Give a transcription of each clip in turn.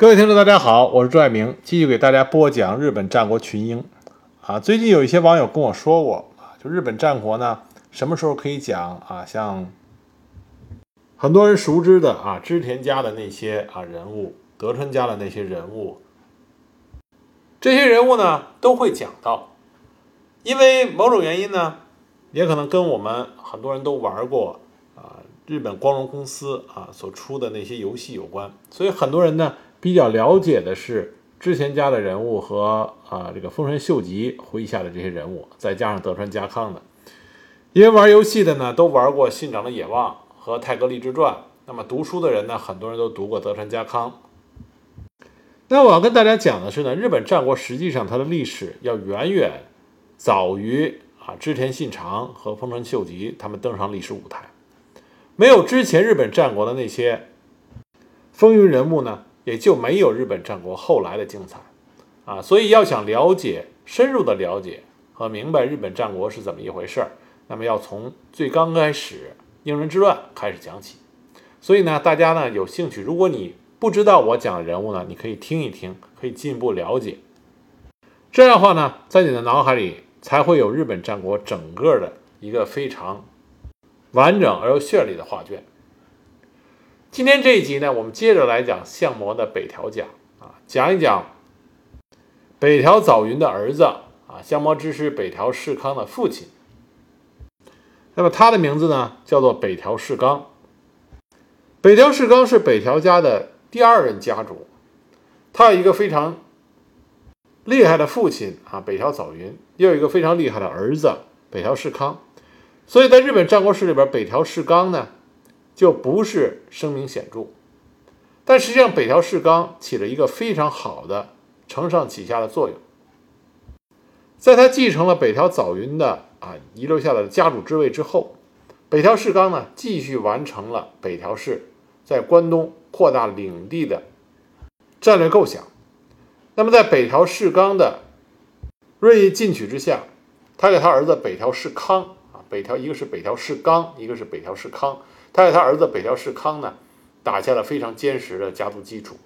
各位听众，大家好，我是朱爱明，继续给大家播讲日本战国群英。啊，最近有一些网友跟我说过啊，就日本战国呢，什么时候可以讲啊？像很多人熟知的啊，织田家的那些啊人物，德川家的那些人物，这些人物呢都会讲到，因为某种原因呢，也可能跟我们很多人都玩过啊，日本光荣公司啊所出的那些游戏有关，所以很多人呢。比较了解的是织田家的人物和啊这个丰臣秀吉麾下的这些人物，再加上德川家康的。因为玩游戏的呢都玩过信长的野望和太阁立志传，那么读书的人呢很多人都读过德川家康。那我要跟大家讲的是呢，日本战国实际上它的历史要远远早于啊织田信长和丰臣秀吉他们登上历史舞台。没有之前日本战国的那些风云人物呢？也就没有日本战国后来的精彩，啊，所以要想了解、深入的了解和明白日本战国是怎么一回事儿，那么要从最刚开始应仁之乱开始讲起。所以呢，大家呢有兴趣，如果你不知道我讲的人物呢，你可以听一听，可以进一步了解。这样的话呢，在你的脑海里才会有日本战国整个的一个非常完整而又绚丽的画卷。今天这一集呢，我们接着来讲相模的北条家啊，讲一讲北条早云的儿子啊，相模之师北条氏康的父亲。那么他的名字呢，叫做北条氏纲。北条氏纲是北条家的第二任家主，他有一个非常厉害的父亲啊，北条早云，又有一个非常厉害的儿子北条氏康，所以在日本战国史里边，北条氏纲呢。就不是声名显著，但实际上北条氏纲起了一个非常好的承上启下的作用。在他继承了北条早云的啊遗留下来的家主之位之后，北条氏纲呢继续完成了北条氏在关东扩大领地的战略构想。那么在北条氏纲的锐意进取之下，他给他儿子北条氏康，北条一个是北条氏纲，一个是北条氏康。他给他儿子北条氏康呢，打下了非常坚实的家族基础。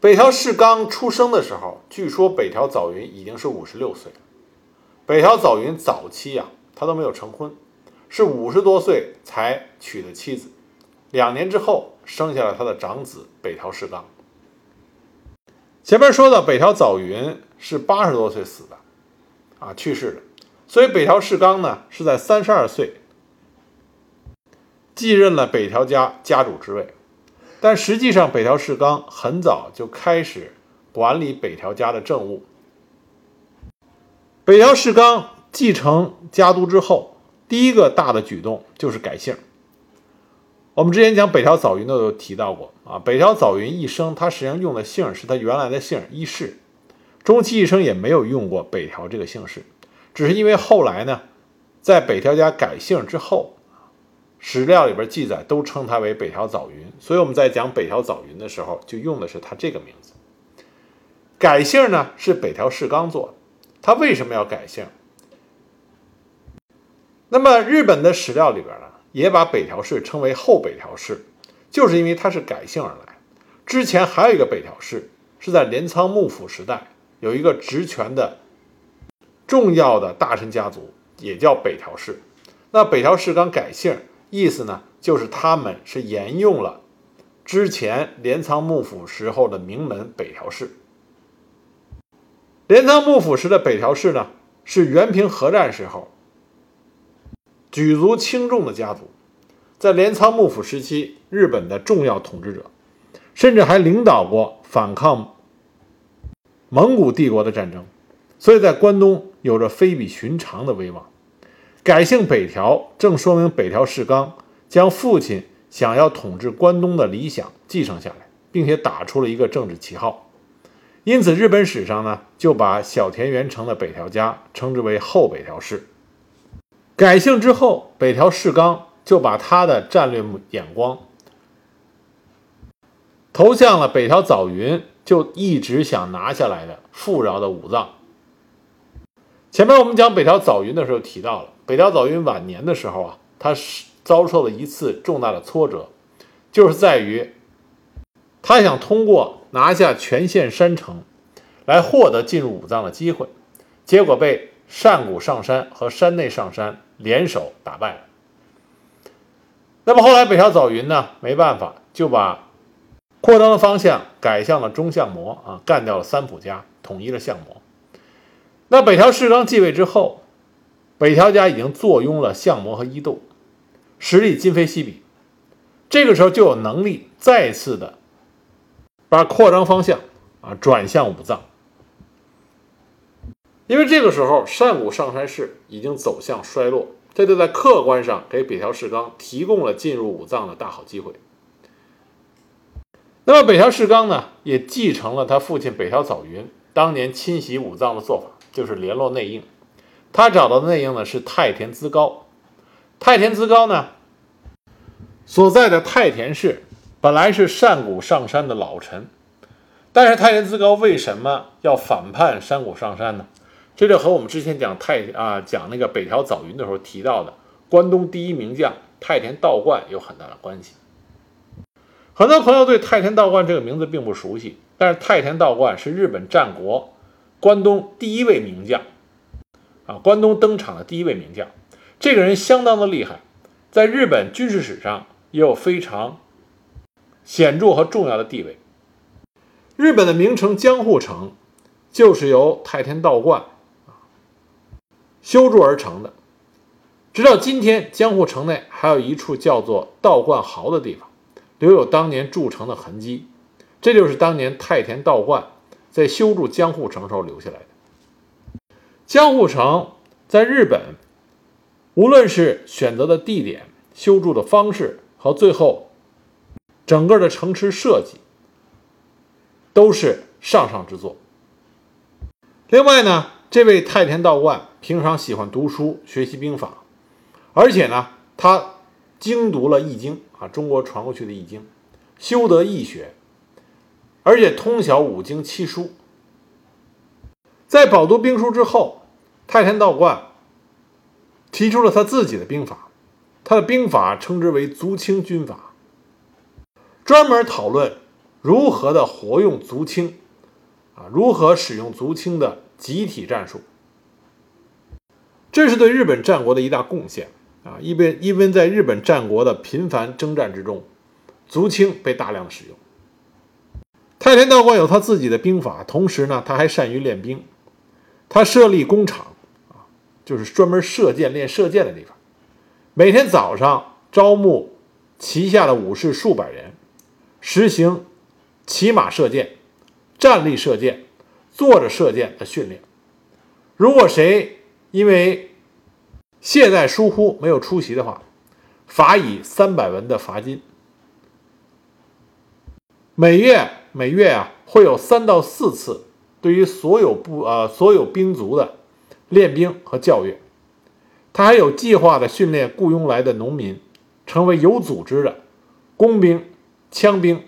北条氏纲出生的时候，据说北条早云已经是五十六岁了。北条早云早期啊，他都没有成婚，是五十多岁才娶的妻子。两年之后，生下了他的长子北条氏纲。前面说的北条早云是八十多岁死的，啊，去世的，所以北条氏纲呢是在三十二岁。继任了北条家家主之位，但实际上北条氏纲很早就开始管理北条家的政务。北条氏纲继承家督之后，第一个大的举动就是改姓。我们之前讲北条早云都有提到过啊，北条早云一生他实际上用的姓是他原来的姓伊势，终其一生也没有用过北条这个姓氏，只是因为后来呢，在北条家改姓之后。史料里边记载都称他为北条早云，所以我们在讲北条早云的时候，就用的是他这个名字。改姓呢是北条氏纲做，他为什么要改姓？那么日本的史料里边呢，也把北条氏称为后北条氏，就是因为他是改姓而来。之前还有一个北条氏，是在镰仓幕府时代有一个职权的重要的大臣家族，也叫北条氏。那北条氏刚改姓。意思呢，就是他们是沿用了之前镰仓幕府时候的名门北条氏。镰仓幕府时的北条氏呢，是元平合战时候举足轻重的家族，在镰仓幕府时期，日本的重要统治者，甚至还领导过反抗蒙古帝国的战争，所以在关东有着非比寻常的威望。改姓北条，正说明北条氏纲将父亲想要统治关东的理想继承下来，并且打出了一个政治旗号。因此，日本史上呢就把小田原城的北条家称之为后北条氏。改姓之后，北条氏纲就把他的战略眼光投向了北条早云就一直想拿下来的富饶的武藏。前面我们讲北条早云的时候提到了。北条早云晚年的时候啊，他是遭受了一次重大的挫折，就是在于他想通过拿下全县山城，来获得进入武藏的机会，结果被上谷上山和山内上山联手打败了。那么后来北条早云呢，没办法，就把扩张的方向改向了中相模啊，干掉了三浦家，统一了相模。那北条氏纲继位之后，北条家已经坐拥了相模和伊豆，实力今非昔比。这个时候就有能力再次的把扩张方向啊转向武藏，因为这个时候上古上山氏已经走向衰落，这就在客观上给北条氏纲提供了进入武藏的大好机会。那么北条氏纲呢，也继承了他父亲北条早云当年侵袭武藏的做法，就是联络内应。他找到的内应呢是太田资高，太田资高呢。所在的太田市本来是上古上山的老臣，但是太田资高为什么要反叛山谷上山呢？这就和我们之前讲太啊讲那个北条早云的时候提到的关东第一名将太田道观有很大的关系。很多朋友对太田道观这个名字并不熟悉，但是太田道观是日本战国关东第一位名将啊，关东登场的第一位名将。这个人相当的厉害，在日本军事史上。也有非常显著和重要的地位。日本的名城江户城就是由太田道观修筑而成的。直到今天，江户城内还有一处叫做道观壕的地方，留有当年筑城的痕迹。这就是当年太田道观在修筑江户城时候留下来的。江户城在日本，无论是选择的地点、修筑的方式。和最后，整个的城池设计都是上上之作。另外呢，这位太田道观平常喜欢读书学习兵法，而且呢，他精读了《易经》啊，中国传过去的《易经》，修得易学，而且通晓五经七书。在饱读兵书之后，太田道观提出了他自己的兵法。他的兵法称之为足轻军法，专门讨论如何的活用足轻，啊，如何使用足轻的集体战术。这是对日本战国的一大贡献啊！因为因为在日本战国的频繁征战之中，足轻被大量使用。太田道观有他自己的兵法，同时呢，他还善于练兵。他设立工厂啊，就是专门射箭练射箭的地方。每天早上招募旗下的武士数百人，实行骑马射箭、站立射箭、坐着射箭的训练。如果谁因为懈怠疏忽没有出席的话，罚以三百文的罚金。每月每月啊，会有三到四次对于所有部呃所有兵卒的练兵和教育。他还有计划的训练雇佣来的农民，成为有组织的工兵、枪兵，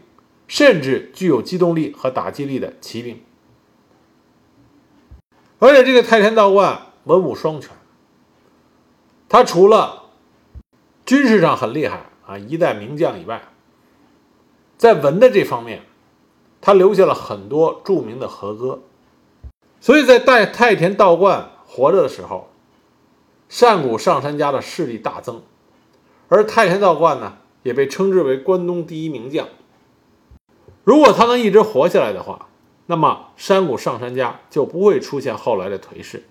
甚至具有机动力和打击力的骑兵。而且这个太田道观文武双全，他除了军事上很厉害啊，一代名将以外，在文的这方面，他留下了很多著名的和歌。所以在代太田道观活着的时候。上古上杉家的势力大增，而太田道观呢，也被称之为关东第一名将。如果他能一直活下来的话，那么山谷上杉家就不会出现后来的颓势。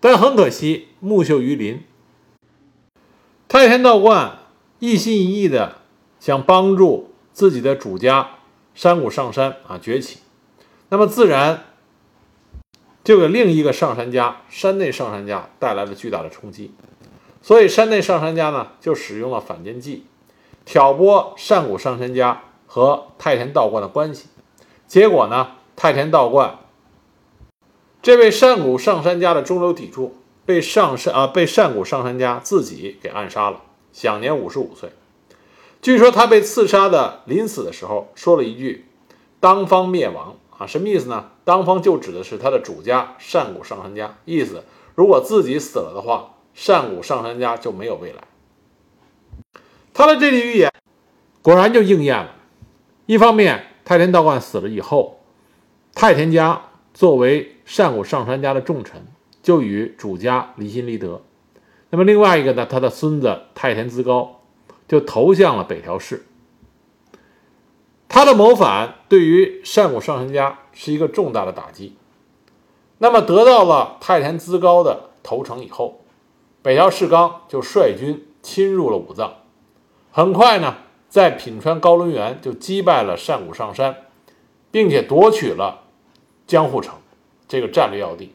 但很可惜，木秀于林。太田道观一心一意的想帮助自己的主家山谷上山啊崛起，那么自然。就给另一个上山家山内上山家带来了巨大的冲击，所以山内上山家呢就使用了反间计，挑拨上古上山家和太田道观的关系。结果呢，太田道观这位上古上山家的中流砥柱被上山啊被上古上山家自己给暗杀了，享年五十五岁。据说他被刺杀的临死的时候说了一句：“当方灭亡。”啊，什么意思呢？当方就指的是他的主家上古上杉家，意思如果自己死了的话，上古上杉家就没有未来。他的这句预言果然就应验了。一方面，太田道观死了以后，太田家作为上古上杉家的重臣，就与主家离心离德。那么另外一个呢，他的孙子太田资高就投向了北条氏。他的谋反对于上古上杉家是一个重大的打击。那么得到了太田资高的投诚以后，北条氏纲就率军侵入了武藏。很快呢，在品川高轮原就击败了上古上杉，并且夺取了江户城这个战略要地。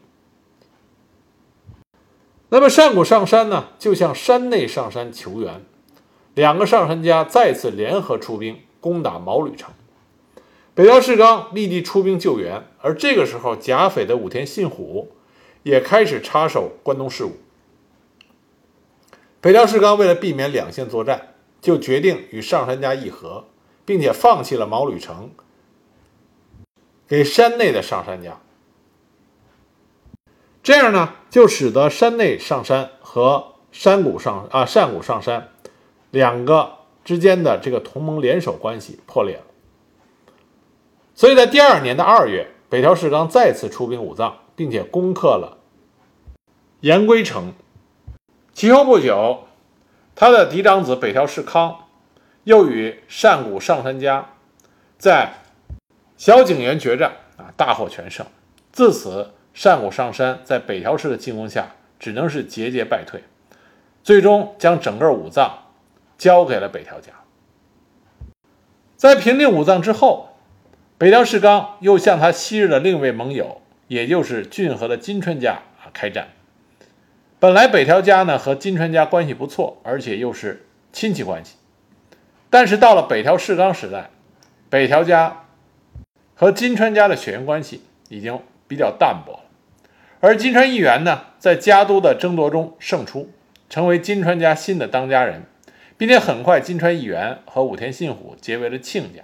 那么上古上杉呢，就向山内上杉求援，两个上杉家再次联合出兵攻打毛吕城。北条氏纲立即出兵救援，而这个时候，甲斐的武田信虎也开始插手关东事务。北条氏纲为了避免两线作战，就决定与上杉家议和，并且放弃了毛吕城，给山内的上杉家。这样呢，就使得山内上山和山谷上啊山谷上山两个之间的这个同盟联手关系破裂了。所以在第二年的二月，北条氏纲再次出兵武藏，并且攻克了岩龟城。其后不久，他的嫡长子北条氏康又与上谷上杉家在小井原决战啊，大获全胜。自此。上古上山在北条氏的进攻下，只能是节节败退，最终将整个武藏交给了北条家。在平定武藏之后，北条氏纲又向他昔日的另一位盟友，也就是骏河的金川家啊开战。本来北条家呢和金川家关系不错，而且又是亲戚关系，但是到了北条氏纲时代，北条家和金川家的血缘关系已经。比较淡薄了，而金川议员呢，在家督的争夺中胜出，成为金川家新的当家人，并且很快金川议员和武田信虎结为了亲家。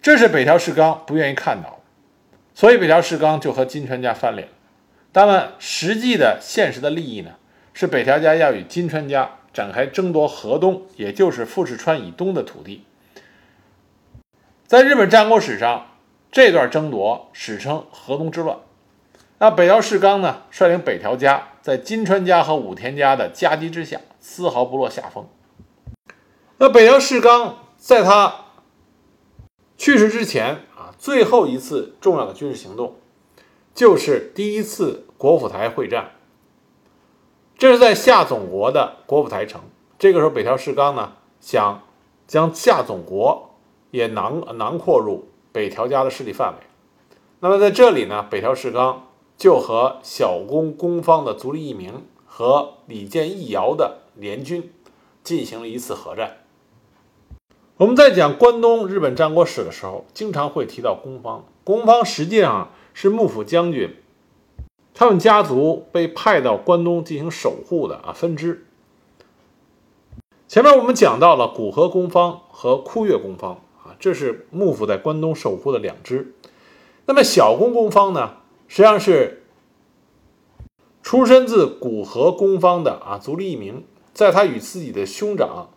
这是北条氏纲不愿意看到的，所以北条氏纲就和金川家翻脸。当然，实际的现实的利益呢，是北条家要与金川家展开争夺河东，也就是富士川以东的土地。在日本战国史上。这段争夺史称河东之乱。那北条氏纲呢，率领北条家在金川家和武田家的夹击之下，丝毫不落下风。那北条氏纲在他去世之前啊，最后一次重要的军事行动，就是第一次国府台会战。这是在下总国的国府台城。这个时候，北条氏纲呢，想将下总国也囊囊括入。北条家的势力范围，那么在这里呢，北条氏纲就和小宫公方的足利义明和李建义遥的联军进行了一次合战。我们在讲关东日本战国史的时候，经常会提到公方。公方实际上是幕府将军他们家族被派到关东进行守护的啊分支。前面我们讲到了古河公方和枯月公方啊。这是幕府在关东守护的两支。那么小宫公方呢，实际上是出身自古河公方的啊足利义明，在他与自己的兄长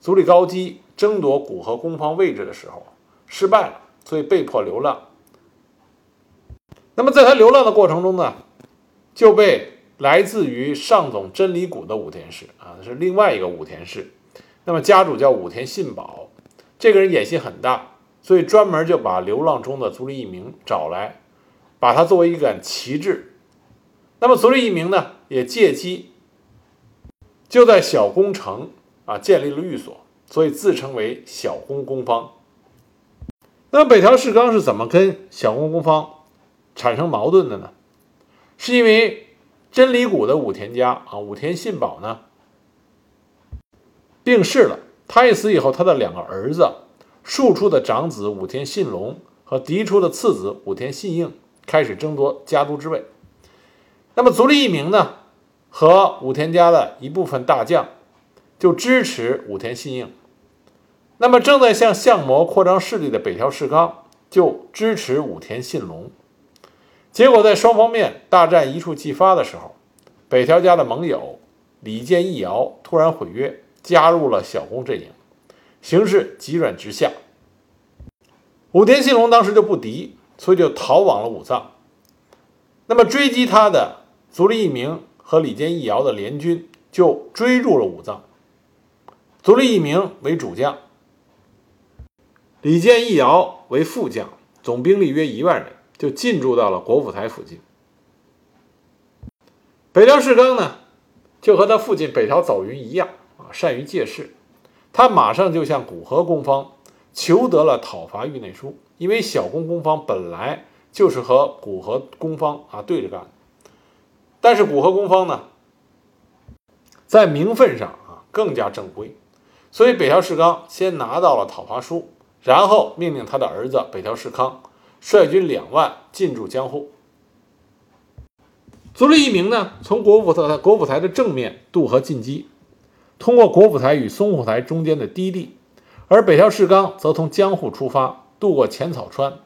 足利高基争夺古河公方位置的时候失败了，所以被迫流浪。那么在他流浪的过程中呢，就被来自于上总真理谷的武田氏啊，是另外一个武田氏。那么家主叫武田信保。这个人野心很大，所以专门就把流浪中的足利义明找来，把它作为一杆旗帜。那么足利义明呢，也借机就在小宫城啊建立了寓所，所以自称为小宫公方。那么北条氏纲是怎么跟小宫公方产生矛盾的呢？是因为真理谷的武田家啊，武田信保呢病逝了。他一死以后，他的两个儿子，庶出的长子武田信隆和嫡出的次子武田信应开始争夺家督之位。那么足利义明呢，和武田家的一部分大将就支持武田信应。那么正在向相模扩张势力的北条氏纲就支持武田信隆。结果在双方面大战一触即发的时候，北条家的盟友李建义尧突然毁约。加入了小宫阵营，形势急转直下。武田信隆当时就不敌，所以就逃往了武藏。那么追击他的足利义明和李建义遥的联军就追入了武藏。足利义明为主将，李建义遥为副将，总兵力约一万人，就进驻到了国府台附近。北条氏纲呢，就和他父亲北条早云一样啊，善于借势。他马上就向古河公方求得了讨伐域内书，因为小宫公方本来就是和古河公方啊对着干，但是古河公方呢，在名分上啊更加正规。所以北条氏纲先拿到了讨伐书，然后命令他的儿子北条氏康率军两万进驻江户。足利义明呢，从国府台国府台的正面渡河进击，通过国府台与松户台中间的低地；而北条氏纲则从江户出发，渡过浅草川，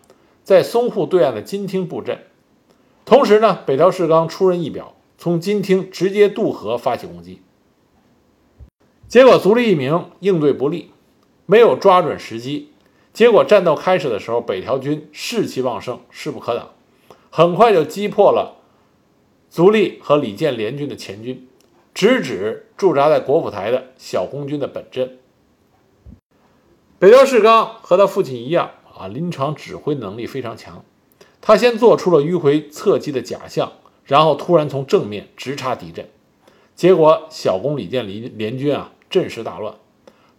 在松户对岸的金厅布阵。同时呢，北条氏纲出人意表，从金厅直接渡河发起攻击。结果足利义明应对不利，没有抓准时机。结果战斗开始的时候，北条军士气旺盛，势不可挡，很快就击破了足利和李建联军的前军，直指驻扎在国府台的小宫军的本阵。北条氏纲和他父亲一样啊，临场指挥能力非常强。他先做出了迂回侧击的假象，然后突然从正面直插敌阵。结果小宫李建林联军啊。阵势大乱，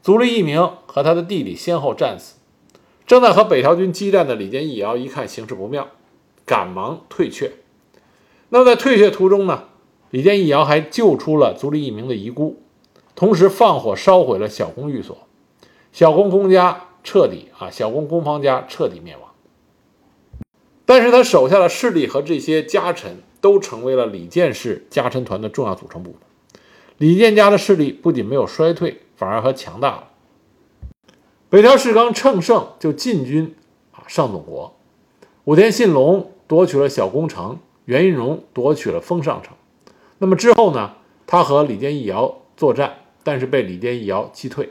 足利义明和他的弟弟先后战死。正在和北条军激战的李建义遥一看形势不妙，赶忙退却。那么在退却途中呢，李建义遥还救出了足利义明的遗孤，同时放火烧毁了小宫寓所，小宫公家彻底啊，小宫公方家彻底灭亡。但是他手下的势力和这些家臣都成为了李建氏家臣团的重要组成部分。李建家的势力不仅没有衰退，反而还强大了。北条氏纲乘胜就进军啊上总国，武田信隆夺取了小宫城，袁云荣夺取了丰上城。那么之后呢，他和李建义遥作战，但是被李建义遥击退，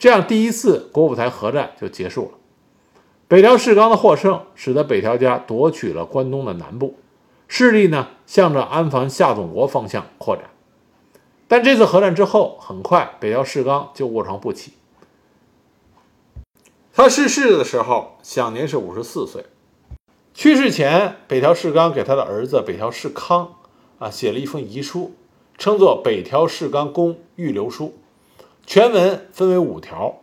这样第一次国府台合战就结束了。北条氏纲的获胜，使得北条家夺取了关东的南部，势力呢向着安房下总国方向扩展。但这次合战之后，很快北条氏纲就卧床不起。他逝世的时候享年是五十四岁。去世前，北条氏纲给他的儿子北条氏康啊写了一封遗书，称作《北条氏纲公预留书》，全文分为五条。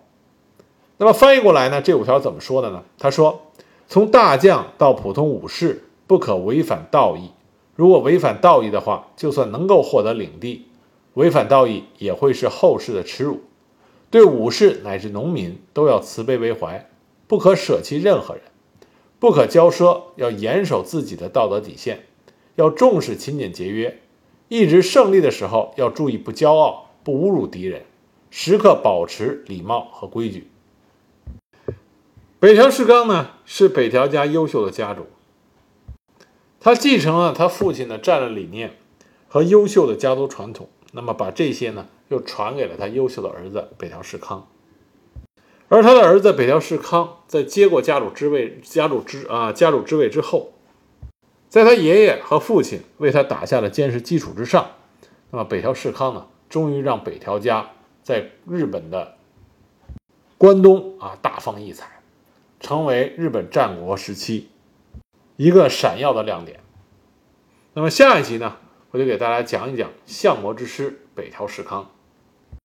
那么翻译过来呢，这五条怎么说的呢？他说：“从大将到普通武士，不可违反道义。如果违反道义的话，就算能够获得领地。”违反道义也会是后世的耻辱，对武士乃至农民都要慈悲为怀，不可舍弃任何人，不可骄奢，要严守自己的道德底线，要重视勤俭节约，一直胜利的时候要注意不骄傲，不侮辱敌人，时刻保持礼貌和规矩。北条氏纲呢，是北条家优秀的家主，他继承了他父亲的战略理念和优秀的家族传统。那么把这些呢，又传给了他优秀的儿子北条氏康，而他的儿子北条氏康在接过家主之位、家主之啊家主之位之后，在他爷爷和父亲为他打下了坚实基础之上，那么北条氏康呢，终于让北条家在日本的关东啊大放异彩，成为日本战国时期一个闪耀的亮点。那么下一集呢？我就给大家讲一讲相国之师北条时康。